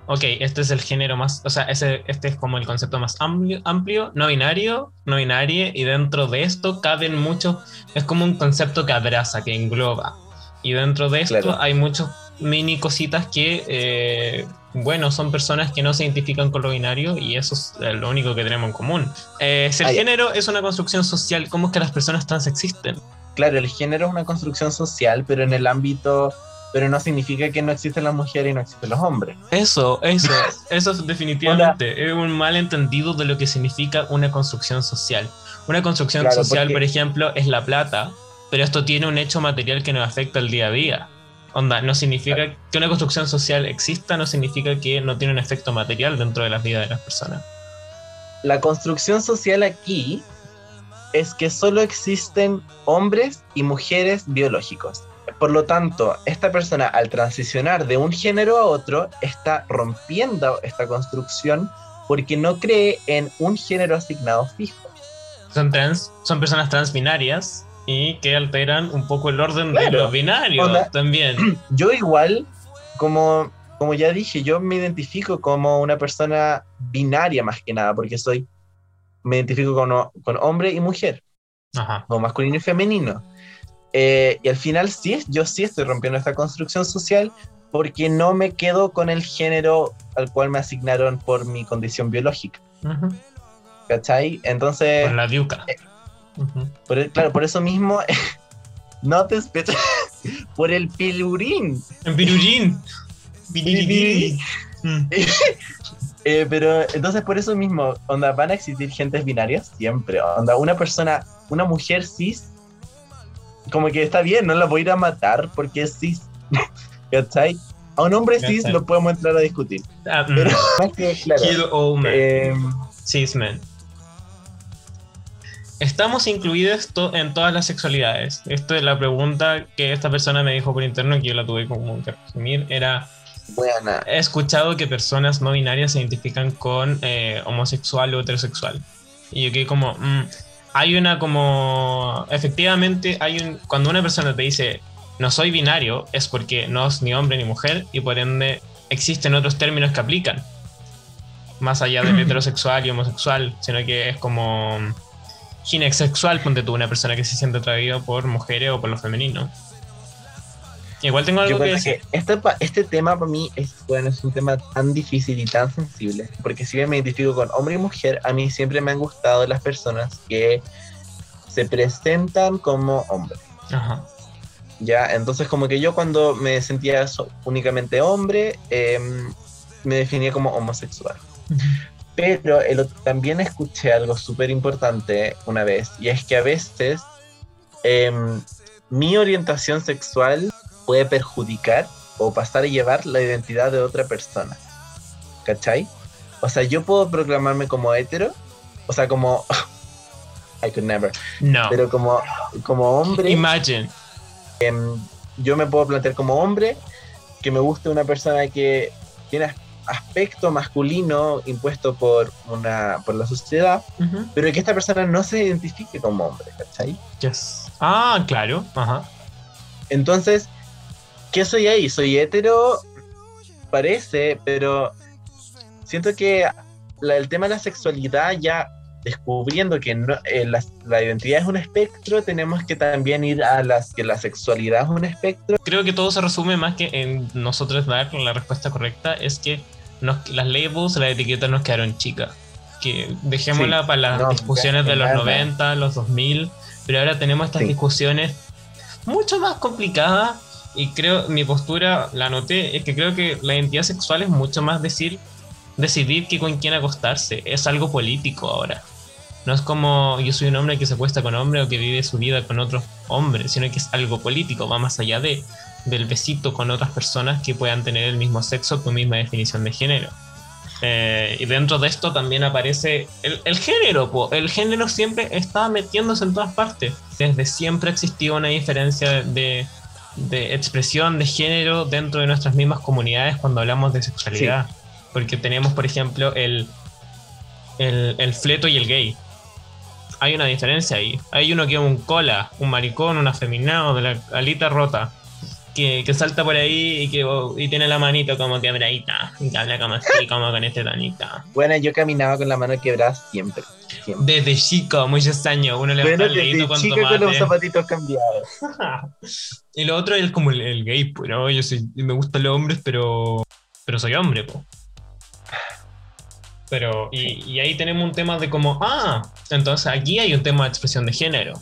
Ok, este es el género más. O sea, ese, este es como el concepto más amplio, amplio no binario, no binario, y dentro de esto caben muchos. Es como un concepto que abraza, que engloba. Y dentro de esto Claro. hay muchos mini cositas que, eh, bueno, son personas que no se identifican con lo binario y eso es eh, lo único que tenemos en común. Eh, si el Ah, género es una construcción social, ¿cómo es que las personas trans existen? Claro, el género es una construcción social, pero en el ámbito, pero no significa que no existen las mujeres y no existen los hombres. Eso, eso, eso es definitivamente es un malentendido de lo que significa una construcción social. Una construcción Claro, social, porque- por ejemplo, es la plata, pero esto tiene un hecho material que nos afecta el día a día. Onda, no significa que una construcción social exista, no significa que no tiene un efecto material dentro de las vidas de las personas. La construcción social aquí es que solo existen hombres y mujeres biológicos. Por lo tanto, esta persona al transicionar de un género a otro está rompiendo esta construcción porque no cree en un género asignado fijo. Son trans, son personas transbinarias y que alteran un poco el orden de Claro. los binarios Onda- también. Yo igual, como, como ya dije, yo me identifico como una persona binaria más que nada, porque soy, me identifico con, con hombre y mujer. Ajá. como masculino y femenino. Eh, y al final sí, yo sí estoy rompiendo esta construcción social porque no me quedo con el género al cual me asignaron por mi condición biológica. Ujú. ¿Cachai? Entonces, Con la diuca. eh, Ujú. por el- claro, por eso mismo, no te espeches por el pilurín. Pirurín. Piririrí. Mm. Eh, pero entonces por eso mismo, onda, van a existir gentes binarias siempre. Onda, una persona, una mujer cis, como que está bien, no la voy a ir a matar porque es cis. ¿Cachai? A un hombre cis lo podemos entrar a discutir. Ah, mm. Pero más que claro. Kill all men. eh, Cis-men. Estamos incluidos to- en todas las sexualidades. Esto es la pregunta que esta persona me dijo por interno y que yo la tuve como que resumir. Era, buena. he escuchado que personas no binarias se identifican con eh, homosexual o heterosexual. Y yo quedé como, mm, hay una como, efectivamente, hay un, cuando una persona te dice, no soy binario, es porque no es ni hombre ni mujer y por ende existen otros términos que aplican. Más allá del heterosexual y homosexual, sino que es como ginexexual, ponte tú, una persona que se siente atraída por mujeres o por lo femenino. Igual tengo algo Yo que decir. que este, este tema para mí es, bueno, es un tema tan difícil y tan sensible, porque si bien me identifico con hombre y mujer, a mí siempre me han gustado las personas que se presentan como hombres. Ajá. Ya, entonces como que yo cuando me sentía únicamente hombre, em, me definía como homosexual. Pero el también escuché algo súper importante una vez, y es que a veces em, mi orientación sexual puede perjudicar o pasar a llevar la identidad de otra persona. ¿Cachai? O sea, yo puedo proclamarme como hetero, o sea, como... I could never. No. Pero como, como hombre, Imagine. yo me puedo plantear como hombre que me guste una persona que tiene aspecto masculino impuesto por una por la sociedad, pero que esta persona no se identifique como hombre, ¿cachai? Yes. Ah, claro. Ajá. Entonces, ¿qué soy ahí? ¿Soy hetero? Parece, pero siento que la- el tema de la sexualidad ya descubriendo que no- eh, la, la identidad es un espectro, tenemos que también ir a las que la sexualidad es un espectro. Creo que todo se resume más que en nosotros dar la respuesta correcta. Es que nos- las labels, las etiquetas nos quedaron chicas. Que dejémosla Sí. para las No, discusiones de los nada. 90, los 2000. Pero ahora tenemos estas Sí. discusiones mucho más complicadas. Y creo, mi postura, la anoté, es que creo que la identidad sexual es mucho más decir, decidir que con quién acostarse. Es algo político ahora. No es como yo soy un hombre que se acuesta con hombre o que vive su vida con otros hombres, sino que es algo político, va más allá de, del besito con otras personas que puedan tener el mismo sexo, tu misma definición de género. Eh, y dentro de esto también aparece el, el género, po. el género siempre está metiéndose en todas partes. Desde siempre existió una diferencia de, de expresión de género dentro de nuestras mismas comunidades cuando hablamos de sexualidad. Porque tenemos, por ejemplo, el, el, el fleto y el gay. Hay una diferencia ahí. Hay uno que es un cola, un maricón, un afeminado de la alita rota. Que, que salta por ahí y que y tiene la manito como quebradita. Y que habla como así, como con este tonito. Bueno, yo caminaba con la mano quebrada siempre. siempre. Desde chico, muchos años, uno le Bueno, desde con chica con los zapatitos cambiados. y lo otro es como el, el gay, pues, ¿no? Yo soy, me gustan los hombres, pero, pero soy hombre, pues. Pero, y, y ahí tenemos un tema de como, ah, entonces aquí hay un tema de expresión de género.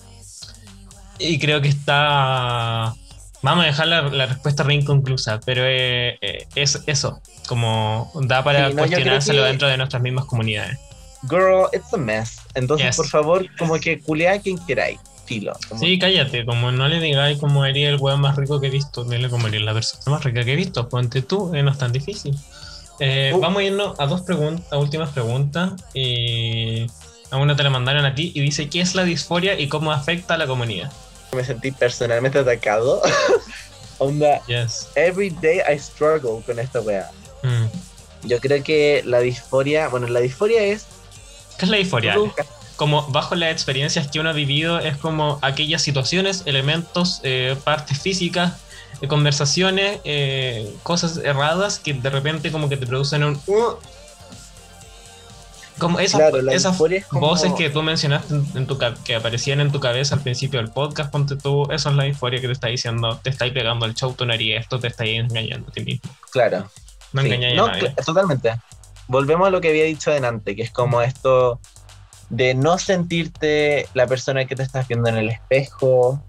Y creo que está... Vamos a dejar la, la respuesta re inconclusa, pero eh, eh, es eso, como da para Sí, no, cuestionárselo que- dentro de nuestras mismas comunidades. Girl, it's a mess. Entonces, Yes. por favor, como que culea a quien queráis. Filo. como- Sí, cállate, como no le digáis como eres el weón más rico que he visto, dile como eres la persona más rica que he visto, ponte tú, eh, no es tan difícil. Eh, Uh. Vamos a irnos a dos preguntas, a últimas preguntas. Y a una te la mandaron a ti y dice, ¿qué es la disforia y cómo afecta a la comunidad? Me sentí personalmente atacado. Onda, Yes. every day I struggle con esta wea. Mm. Yo creo que la disforia, bueno, la disforia es... ¿Qué es la disforia? Como bajo las experiencias que uno ha vivido, es como aquellas situaciones, elementos, eh, partes físicas, conversaciones, eh, cosas erradas que de repente como que te producen un... "Uh". Como esas, Claro, esas disforia es como- voces que tú mencionaste en, en tu que aparecían en tu cabeza al principio del podcast, ponte tú, eso es la disforia que te está diciendo, te estáis pegando al show, tú no harías esto, te estáis engañando a ti mismo. Claro. No Sí. engañáis No, a nadie. cl- totalmente. Volvemos a lo que había dicho delante, que es como esto de no sentirte la persona que te estás viendo en el espejo,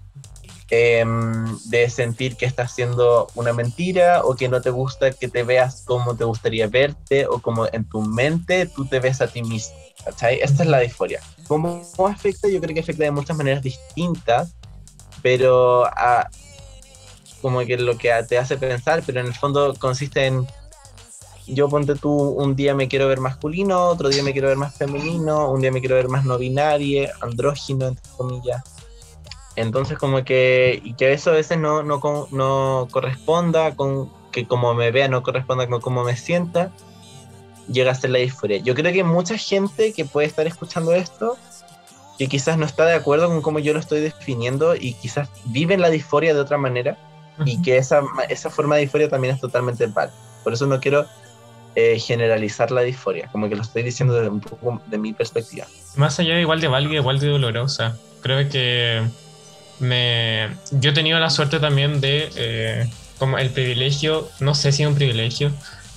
em, de sentir que estás haciendo una mentira o que no te gusta que te veas como te gustaría verte o como en tu mente tú te ves a ti mismo. ¿cachai? Esta es la disforia. ¿Cómo afecta? Yo creo que afecta de muchas maneras distintas, pero a- como que lo que te hace pensar, pero en el fondo consiste en yo ponte tú, un día me quiero ver masculino, otro día me quiero ver más femenino, un día me quiero ver más no binario, andrógino, entre comillas. Entonces como que, y que eso a veces no, no, no corresponda con que como me vea no corresponda con cómo me sienta, llega a ser la disforia. Yo creo que mucha gente que puede estar escuchando esto, que quizás no está de acuerdo con cómo yo lo estoy definiendo y quizás viven la disforia de otra manera, y que esa, esa forma de disforia también es totalmente válida. Por eso no quiero eh, generalizar la disforia, como que lo estoy diciendo desde un poco de mi perspectiva. Más allá igual de válida, igual de dolorosa. Creo que me yo he tenido la suerte también de eh, como el privilegio, no sé si es un privilegio,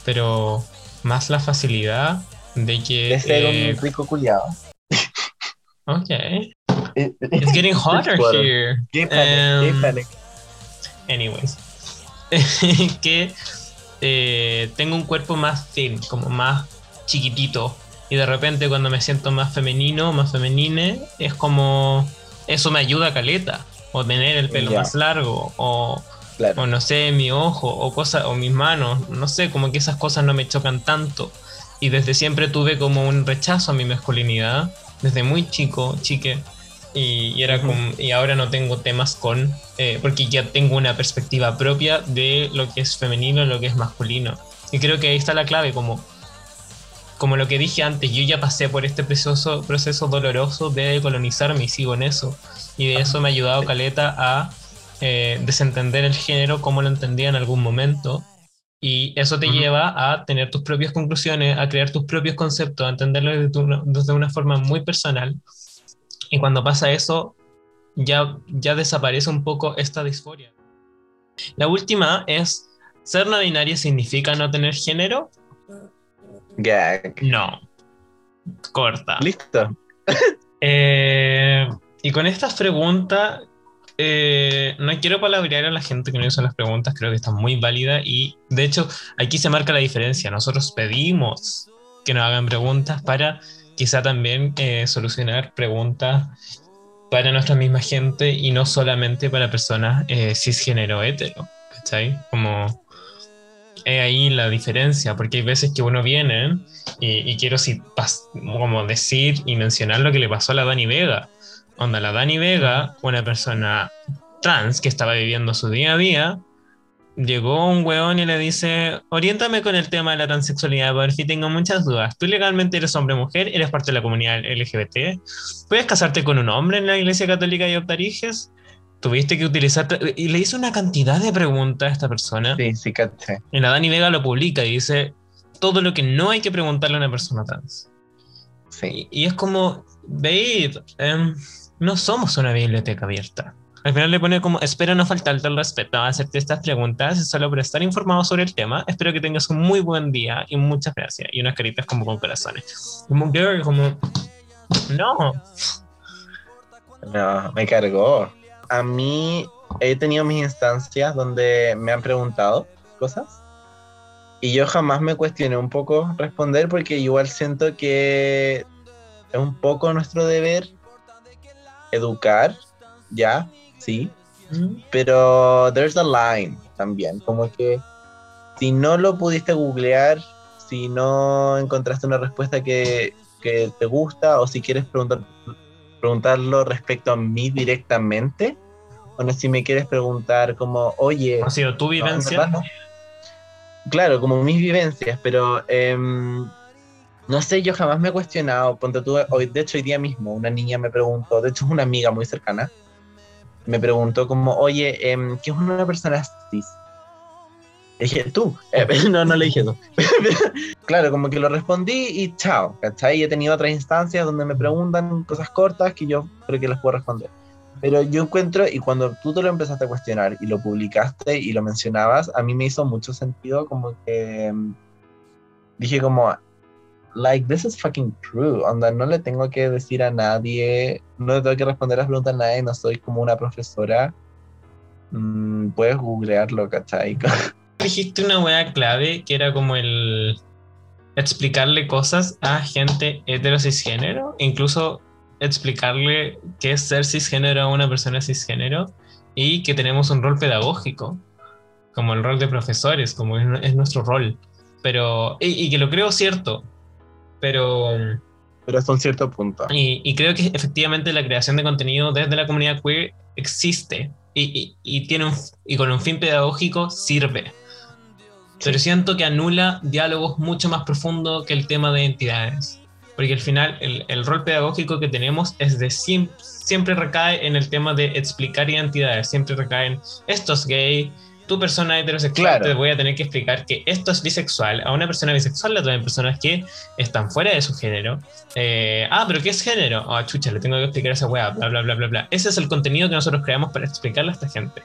pero más la facilidad de que De ser eh, un rico culiado. ok. It's getting hotter here. Panic, Em, panic. Anyways. que eh, tengo un cuerpo más thin, como más chiquitito. y de repente cuando me siento más femenino, más femenine, es como eso me ayuda a caleta, o tener el pelo Ya. más largo, o, Claro. o no sé, mi ojo, o cosas, o mis manos, no sé, como que esas cosas no me chocan tanto. Y desde siempre tuve como un rechazo a mi masculinidad, desde muy chico, chique. Y, y era como, y ahora no tengo temas con, eh, porque ya tengo una perspectiva propia de lo que es femenino y lo que es masculino. Y creo que ahí está la clave, como, como lo que dije antes, yo ya pasé por este proceso, proceso doloroso de colonizarme y sigo en eso. Y de eso me ha ayudado Caleta a eh, desentender el género como lo entendía en algún momento. Y eso te lleva a tener tus propias conclusiones, a crear tus propios conceptos, a entenderlo desde, tu- desde una forma muy personal. Y cuando pasa eso, ya, ya desaparece un poco esta disforia. La última es, ¿ser no binario significa no tener género? Gag. No. Corta. Listo. Eh, y con estas preguntas, eh, no quiero palabrear a la gente que no hizo las preguntas, creo que están muy válidas y de hecho aquí se marca la diferencia. Nosotros pedimos que nos hagan preguntas para quizá también eh, solucionar preguntas para nuestra misma gente y no solamente para personas eh, cisgénero hetero, ¿cachai? Como es ahí la diferencia, porque hay veces que uno viene y, y quiero si, como decir y mencionar lo que le pasó a la Dani Vega. Onda, la Dani Vega, una persona trans que estaba viviendo su día a día, llegó un weón y le dice, oriéntame con el tema de la transexualidad, por si tengo muchas dudas. Tú legalmente eres hombre o mujer, eres parte de la comunidad LGBT, puedes casarte con un hombre en la iglesia católica y adoptar hijos. Tuviste que utilizar... Y le hizo una cantidad de preguntas a esta persona. Sí, sí, caché. Y la Dani Vega lo publica y dice todo lo que no hay que preguntarle a una persona trans. Sí. Y, y es como, babe, em, no somos una biblioteca abierta. Al final le pone como, espero no faltarte el respeto a hacerte estas preguntas, solo por estar informado sobre el tema. Espero que tengas un muy buen día y muchas gracias. Y unas caritas como con corazones. Como, girl, como, no. No, me cargó. A mí he tenido mis instancias donde me han preguntado cosas y yo jamás me cuestioné un poco responder porque igual siento que es un poco nuestro deber educar, ya, sí, pero there's a line también, como que si no lo pudiste googlear, si no encontraste una respuesta que, que te gusta o si quieres preguntar, preguntarlo respecto a mí directamente, o no si me quieres preguntar como, oye, Ha sido tu vivencia. no. Claro, como mis vivencias, pero em, no sé, yo jamás me he cuestionado. Ponte tú, hoy, de hecho, hoy día mismo, una niña me preguntó, de hecho, es una amiga muy cercana, me preguntó como, oye, em, ¿qué es una persona cis? Le dije, tú. Eh, no, no le dije tú. claro, como que lo respondí y chao, ¿cachai? He tenido otras instancias donde me preguntan cosas cortas que yo creo que las puedo responder. Pero yo encuentro, y cuando tú te lo empezaste a cuestionar y lo publicaste y lo mencionabas, a mí me hizo mucho sentido como que mm, dije como, like, this is fucking true, onda, no le tengo que decir a nadie, no le tengo que responder las preguntas a nadie, no soy como una profesora, Mm, puedes googlearlo, ¿cachai? dijiste una weá clave que era como el explicarle cosas a gente hetero cisgénero, incluso explicarle qué es ser cisgénero a una persona cisgénero y que tenemos un rol pedagógico, como el rol de profesores, como es, es nuestro rol. Pero, y, y que lo creo cierto, pero Pero hasta un cierto punto. y, y creo que efectivamente la creación de contenido desde la comunidad queer existe y, y- y tiene un, y con un fin pedagógico sirve. Pero siento que anula diálogos mucho más profundos que el tema de identidades. Porque al final el, el rol pedagógico que tenemos es de siem- siempre recae en el tema de explicar identidades, siempre recae en esto es gay, tu persona heterosexual Claro. te voy a tener que explicar que esto es bisexual, a una persona bisexual la traen personas que están fuera de su género. Eh, ah, pero ¿qué es género? Ah, chucha, le tengo que explicar esa weá, bla, bla, bla, bla, bla. Ese es el contenido que nosotros creamos para explicarle a esta gente.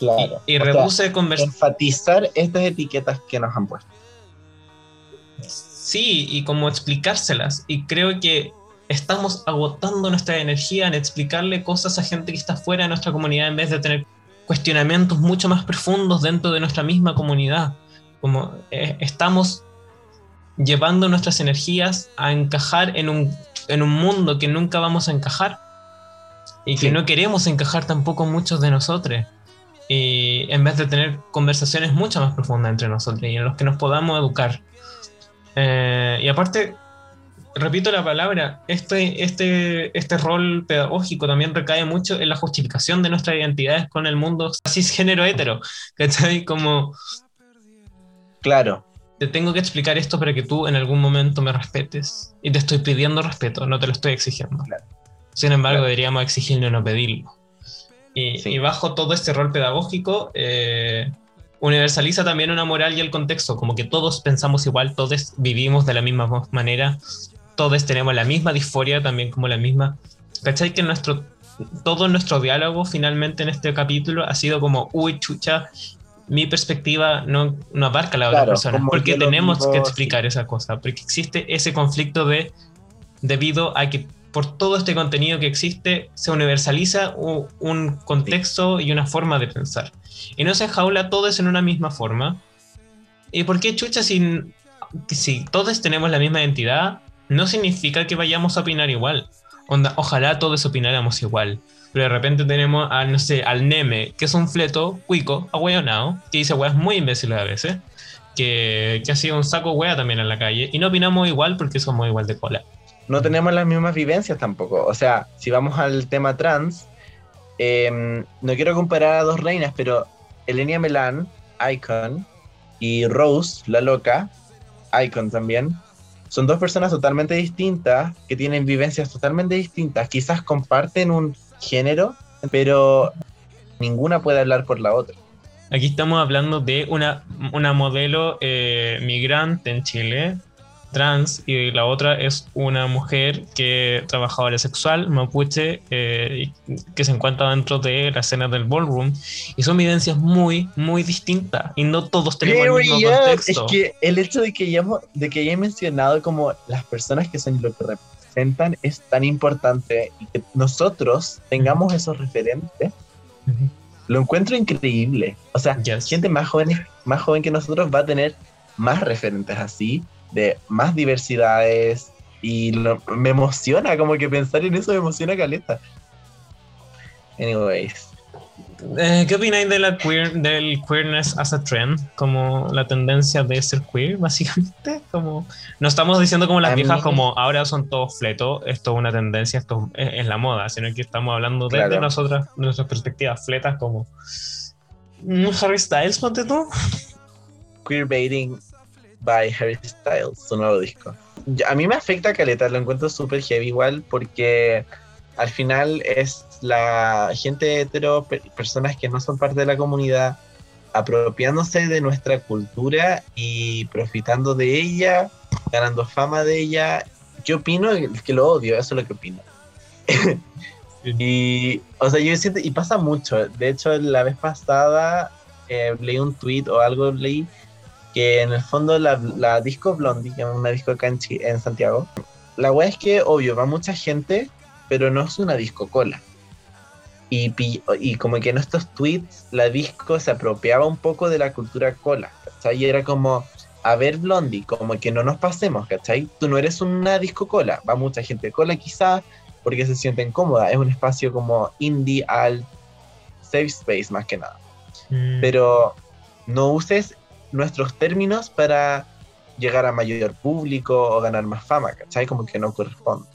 Claro. Y, y O sea, reduce conversación. enfatizar estas etiquetas que nos han puesto. Sí, y como explicárselas. Y creo que estamos agotando nuestra energía en explicarle cosas a gente que está fuera de nuestra comunidad en vez de tener cuestionamientos mucho más profundos dentro de nuestra misma comunidad. Como eh, estamos llevando nuestras energías a encajar en un, en un mundo que nunca vamos a encajar y que Sí. no queremos encajar tampoco muchos de nosotros. Y en vez de tener conversaciones mucho más profundas entre nosotros y en los que nos podamos educar. Eh, y aparte, repito la palabra, este, este, este rol pedagógico también recae mucho en la justificación de nuestras identidades con el mundo cisgénero hetero. ¿Cachai? Como Claro, te tengo que explicar esto para que tú en algún momento me respetes. Y te estoy pidiendo respeto, no te lo estoy exigiendo. Claro. Sin embargo, Claro. deberíamos exigirlo, no pedirlo. Y, Sí. y bajo todo este rol pedagógico, eh, universaliza también una moral y el contexto, como que todos pensamos igual, todos vivimos de la misma manera, todos tenemos la misma disforia, también como la misma. ¿Cachai? Que nuestro, todo nuestro diálogo finalmente en este capítulo ha sido como, uy, chucha, mi perspectiva no, no abarca la otra Claro, persona, como porque tenemos vivo, que explicar esa cosa, porque existe ese conflicto de, debido a que por todo este contenido que existe, se universaliza un contexto y una forma de pensar. Y no se enjaula todos en una misma forma. ¿Y por qué chucha si, si todos tenemos la misma identidad? No significa que vayamos a opinar igual. Onda, ojalá todos opináramos igual. Pero de repente tenemos al, no sé, al Neme, que es un fleto cuico, ahueonado, que dice weas muy imbéciles a veces, que, que ha sido un saco wea también en la calle, y no opinamos igual porque somos igual de cola. No tenemos las mismas vivencias tampoco. O sea, si vamos al tema trans, em, no quiero comparar a dos reinas, pero Elenia Melan, Icon, y Rose, la loca, Icon también, son dos personas totalmente distintas, que tienen vivencias totalmente distintas. Quizás comparten un género, pero ninguna puede hablar por la otra. Aquí estamos hablando de una, una modelo eh, migrante en Chile, trans, y la otra es una mujer que trabajadora sexual, mapuche, eh, que se encuentra dentro de la escena del ballroom. Y son vivencias muy, muy distintas. Y no todos tenemos el mismo Period. contexto. Es que el hecho de que, hayamos, de que haya mencionado como las personas que son lo que representan es tan importante y que nosotros tengamos esos referentes, Ujú. lo encuentro increíble. O sea, Yes. gente más joven, más joven que nosotros va a tener más referentes así, de más diversidades, y lo- me emociona, como que pensar en eso me emociona caleta. Anyways, Eh, ¿Qué opináis de la queer, del queerness as a trend? Como la tendencia de ser queer, básicamente. Como, no estamos diciendo como las A viejas, mí- como ahora son todos fletos, esto es una tendencia, esto es, es la moda, sino que estamos hablando desde Claro. nosotras, nuestras perspectivas fletas, como mm, Harry Styles, ponte tú. Queerbaiting by Harry Styles, su nuevo disco. A mí me afecta Caleta, lo encuentro súper heavy igual porque al final es la gente hetero, pe- personas que no son parte de la comunidad, apropiándose de nuestra cultura y profitando de ella, ganando fama de ella. ¿Qué opino? Que lo odio, eso es lo que opino. y, o sea, yo siento, y pasa mucho. De hecho, la vez pasada eh, leí un tweet o algo leí que en el fondo la, la disco Blondie, que es una disco acá en, en Santiago, la wea es que, obvio, va mucha gente, pero no es una disco cola. Y, y como que en estos tweets la disco se apropiaba un poco de la cultura cola, ¿cachai? Y era como, a ver Blondie, como que no nos pasemos, ¿cachai? Tú no eres una disco cola, va mucha gente cola quizás, porque se sienten cómoda, es un espacio como indie al safe space más que nada Mm, pero no uses nuestros términos para llegar a mayor público o ganar más fama, ¿cachai? Como que no corresponde.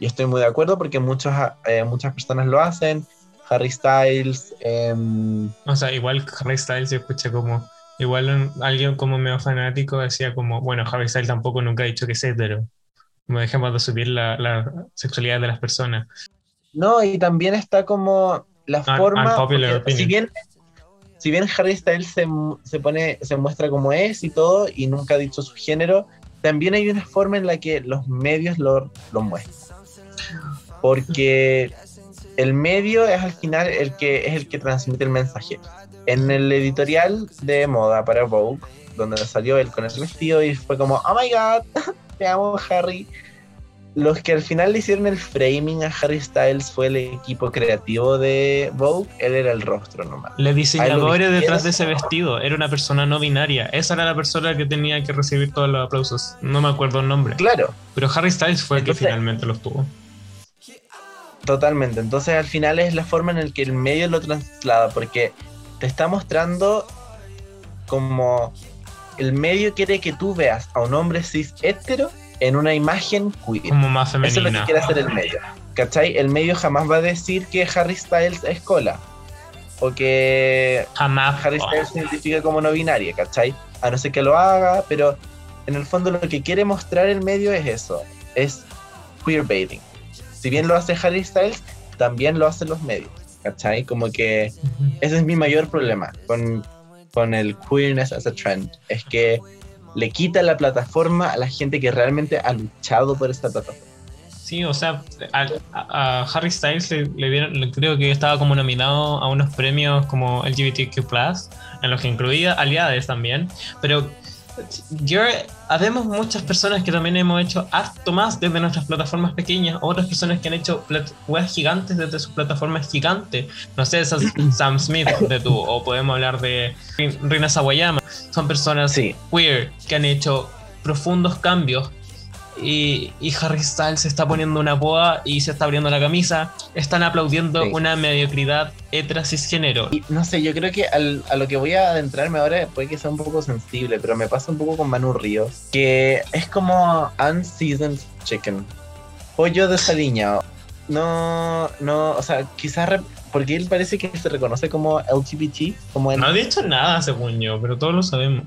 Y estoy muy de acuerdo porque muchos, eh, muchas personas lo hacen. Harry Styles, em, O sea, igual Harry Styles, yo escuché como. Igual un- alguien como medio fanático decía como, bueno, Harry Styles tampoco nunca ha dicho que es hetero. Como dejemos de subir la, la sexualidad de las personas. no, y también está como la Un- forma. unpopular porque si bien, si bien Harry Styles se, se pone, se muestra como es y todo, y nunca ha dicho su género, también hay una forma en la que los medios lo, lo muestran. Porque el medio es al final el que es el que transmite el mensaje. En el editorial de moda para Vogue, donde salió él con ese vestido y fue como, oh my god, te amo Harry. Los que al final le hicieron el framing a Harry Styles fue el equipo creativo de Vogue, él era el rostro nomás. La diseñadora vistieron. detrás de ese vestido era una persona no binaria. Esa era la persona que tenía que recibir todos los aplausos. No me acuerdo el nombre. Claro, Pero Harry Styles fue el que finalmente los tuvo. totalmente. Entonces al final es la forma en la que el medio lo traslada, porque te está mostrando como el medio quiere que tú veas a un hombre cis hétero en una imagen queer. Como más Eso es lo que femenina. quiere hacer el medio. ¿Cachai? El medio jamás va a decir que Harry Styles es cola. O que Jamás. Harry Styles se identifica como no binaria, ¿cachai? A no ser que lo haga, pero en el fondo lo que quiere mostrar el medio es eso, es queerbaiting. Si bien lo hace Harry Styles, también lo hacen los medios, ¿cachai? Como que ese es mi mayor problema con, con el queerness as a trend, es que le quita la plataforma a la gente que realmente ha luchado por esta plataforma. Sí, o sea, a, Harry Styles le, dieron, creo que estaba como nominado a unos premios como LGBTQ+, en los que incluía aliades también, pero yo, habemos muchas personas que también hemos hecho harto más desde nuestras plataformas pequeñas, otras personas que han hecho weas gigantes desde sus plataformas gigantes, no sé, Sam Smith de tú, o podemos hablar de Rin- Rina Sawayama, son personas Sí, queer que han hecho profundos cambios y, y Harry Styles se está poniendo una boa y se está abriendo la camisa, están aplaudiendo Sí. una mediocridad hetera cisgénero. y no sé, yo creo que al- a lo que voy a adentrarme ahora puede que sea un poco sensible, pero me pasa un poco con Manu Ríos, que es como unseasoned chicken, pollo desaliñado. No, no, o sea, quizás porque él parece que se reconoce como LGBT, como. No ha dicho nada, según yo, pero todos lo sabemos.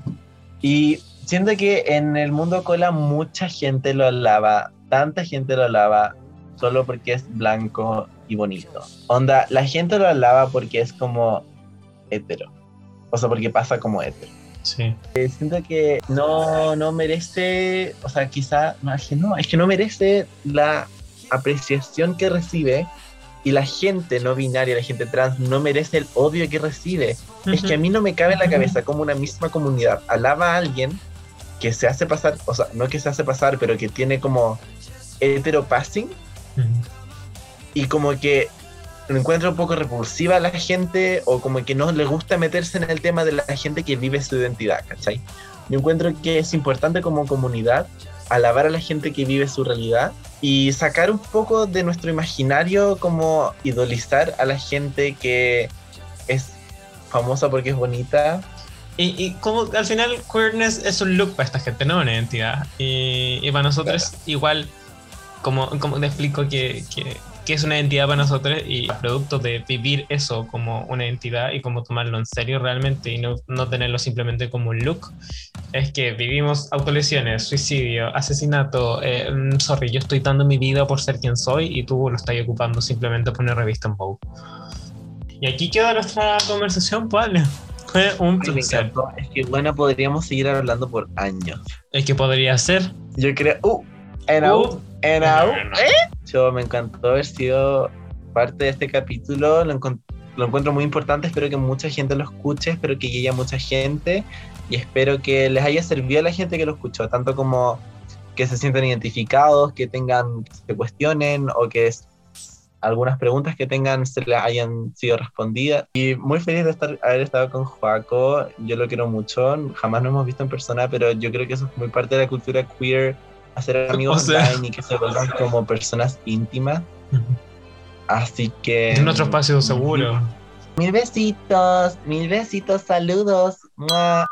Y siento que en el mundo cola mucha gente lo alaba, tanta gente lo alaba solo porque es blanco y bonito. Onda, la gente lo alaba porque es como hetero. O sea, porque pasa como hetero. Sí. Eh, Siento que no, no merece, o sea, quizá, no, es que no, es que no merece la apreciación que recibe y la gente no binaria, la gente trans, no merece el odio que recibe. Es que a mí no me cabe en la cabeza como una misma comunidad alaba a alguien que se hace pasar, o sea, no que se hace pasar, pero que tiene como hetero passing Ujú. y como que encuentra un poco repulsiva a la gente o como que no le gusta meterse en el tema de la gente que vive su identidad, ¿cachai? Yo encuentro que es importante como comunidad alabar a la gente que vive su realidad y sacar un poco de nuestro imaginario como idolizar a la gente que es famosa porque es bonita. Y, y como al final queerness es un look para esta gente, no una identidad. Y, y para nosotros igual, como, como te explico que, que, que es una identidad para nosotros y producto de vivir eso como una identidad y como tomarlo en serio realmente y no, no tenerlo simplemente como un look, es que vivimos autolesiones, suicidio, asesinato, eh, mm, sorry, yo estoy dando mi vida por ser quien soy y tú lo estás ocupando simplemente por una revista en Vogue. Y aquí queda nuestra conversación, pues, Ale. Fue un Ay, me encantó. Es que bueno, podríamos seguir hablando por años. El que podría ser. Yo creo. Uh, out, Uh, out. no, no. ¿Eh? Yo me encantó haber sido parte de este capítulo. Lo, encon- lo encuentro muy importante. Espero que mucha gente lo escuche. Espero que llegue a mucha gente. Y espero que les haya servido a la gente que lo escuchó. Tanto como que se sientan identificados, que tengan, que se cuestionen o que algunas preguntas que tengan se les hayan sido respondidas. Y muy feliz de estar, haber estado con Joaco. Yo lo quiero mucho. Jamás nos hemos visto en persona, pero yo creo que eso es muy parte de la cultura queer. Hacer amigos O sea- online y que se vuelvan como personas íntimas. Así que. Es nuestro espacio seguro. Mil besitos, mil besitos, saludos. ¡Mua!